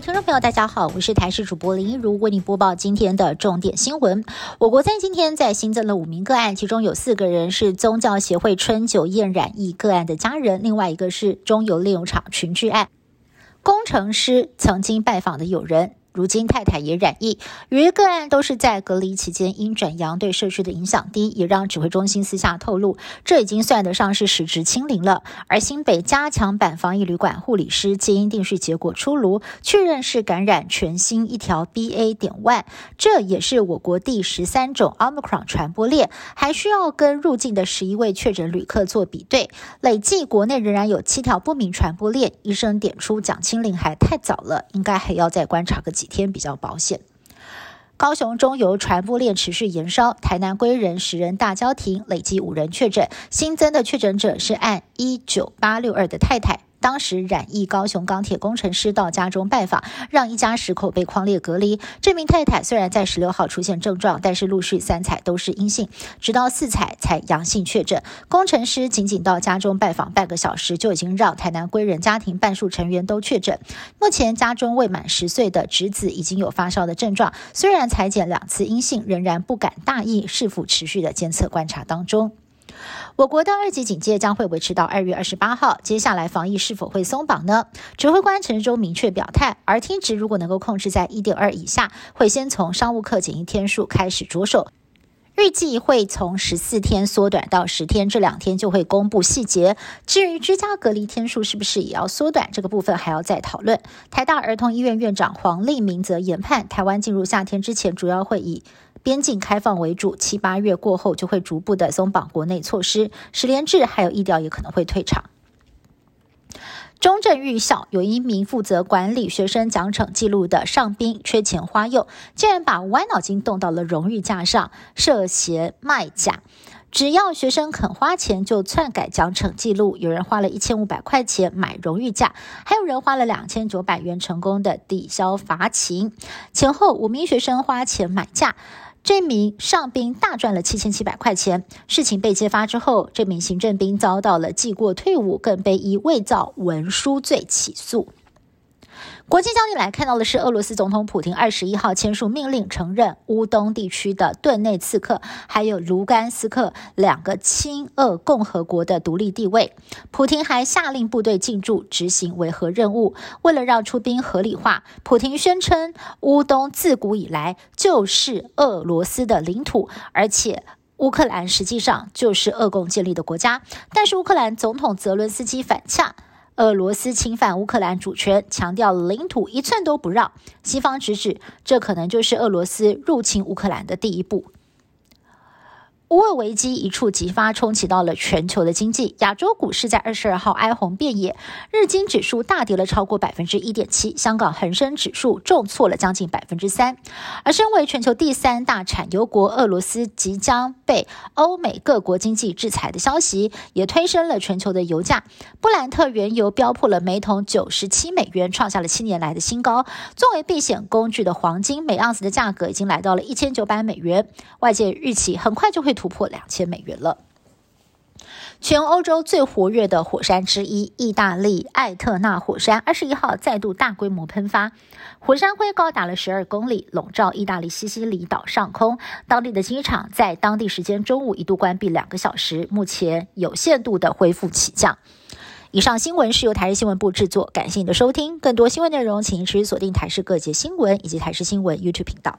听众朋友，大家好，我是台视主播林一如，为你播报今天的重点新闻。我国在今天在新增了五名个案，其中有四个人是宗教协会春酒宴染疫个案的家人，另外一个是中油炼油厂群聚案工程师曾经拜访的友人。如今太太也染疫，由于个案都是在隔离期间因转阳，对社区的影响低，也让指挥中心私下透露，这已经算得上是实质清零了。而新北加强版防疫旅馆护理师基因定序结果出炉，确认是感染全新一条 BA. 点万这也是我国第十三种 Omicron 传播链，还需要跟入境的十一位确诊旅客做比对，累计国内仍然有七条不明传播链。医生点出讲清零还太早了，应该还要再观察个。几天比较保险。高雄中油传播链持续延烧，台南归仁十人大交庭，累计五人确诊，新增的确诊者是按一九八六二的太太。当时染疫高雄钢铁工程师到家中拜访，让一家十口被框列隔离。这名太太虽然在十六号出现症状，但是陆续三采都是阴性，直到四采才阳性确诊。工程师仅仅到家中拜访半个小时，就已经让台南归仁家庭半数成员都确诊。目前家中未满十岁的侄子已经有发烧的症状，虽然裁检两次阴性，仍然不敢大意，是否持续的监测观察当中。我国的二级警戒将会维持到二月二十八号，接下来防疫是否会松绑呢？指挥官陈时中明确表态而听值如果能够控制在一点二以下，会先从商务客检疫天数开始着手，预计会从十四天缩短到十天，这两天就会公布细节。至于居家隔离天数是不是也要缩短，这个部分还要再讨论。台大儿童医院院长黄立明则研判，台湾进入夏天之前，主要会以边境开放为主，七八月过后就会逐步的松绑国内措施，十连制还有疫调也可能会退场。中正预校有一名负责管理学生奖惩记录的上宾缺钱花用，竟然把歪脑筋动到了荣誉架上，涉嫌卖假。只要学生肯花钱，就篡改奖惩记录。有人花了一千五百块钱买荣誉价，还有人花了两千九百元成功的抵消罚勤。前后五名学生花钱买价。这名上兵大赚了七千七百块钱。事情被揭发之后，这名行政兵遭到了记过退伍，更被以伪造文书罪起诉。国际焦点来看到的是，俄罗斯总统普京二十一号签署命令，承认乌东地区的顿内茨克还有卢甘斯克两个亲俄共和国的独立地位。普京还下令部队进驻，执行维和任务。为了让出兵合理化，普京宣称乌东自古以来就是俄罗斯的领土，而且乌克兰实际上就是俄共建立的国家。但是乌克兰总统泽伦斯基反呛。俄罗斯侵犯乌克兰主权，强调领土一寸都不让。西方直指，这可能就是俄罗斯入侵乌克兰的第一步。乌俄危机一触即发，冲击到了全球的经济。亚洲股市在二十二号哀鸿遍野，日经指数大跌了超过百分之一点七，香港恒生指数重挫了将近百分之三。而身为全球第三大产油国，俄罗斯即将被欧美各国经济制裁的消息，也推升了全球的油价。布兰特原油飙破了每桶九十七美元，创下了七年来的新高。作为避险工具的黄金，每盎司的价格已经来到了一千九百美元。外界预期很快就会。突破两千美元了。全欧洲最活跃的火山之一——意大利艾特纳火山，二十一号再度大规模喷发，火山灰高达了十二公里，笼罩意大利西西里岛上空。当地的机场在当地时间中午一度关闭两个小时，目前有限度的恢复起降。以上新闻是由台视新闻部制作，感谢你的收听。更多新闻内容，请持续锁定台视各界新闻以及台视新闻 YouTube 频道。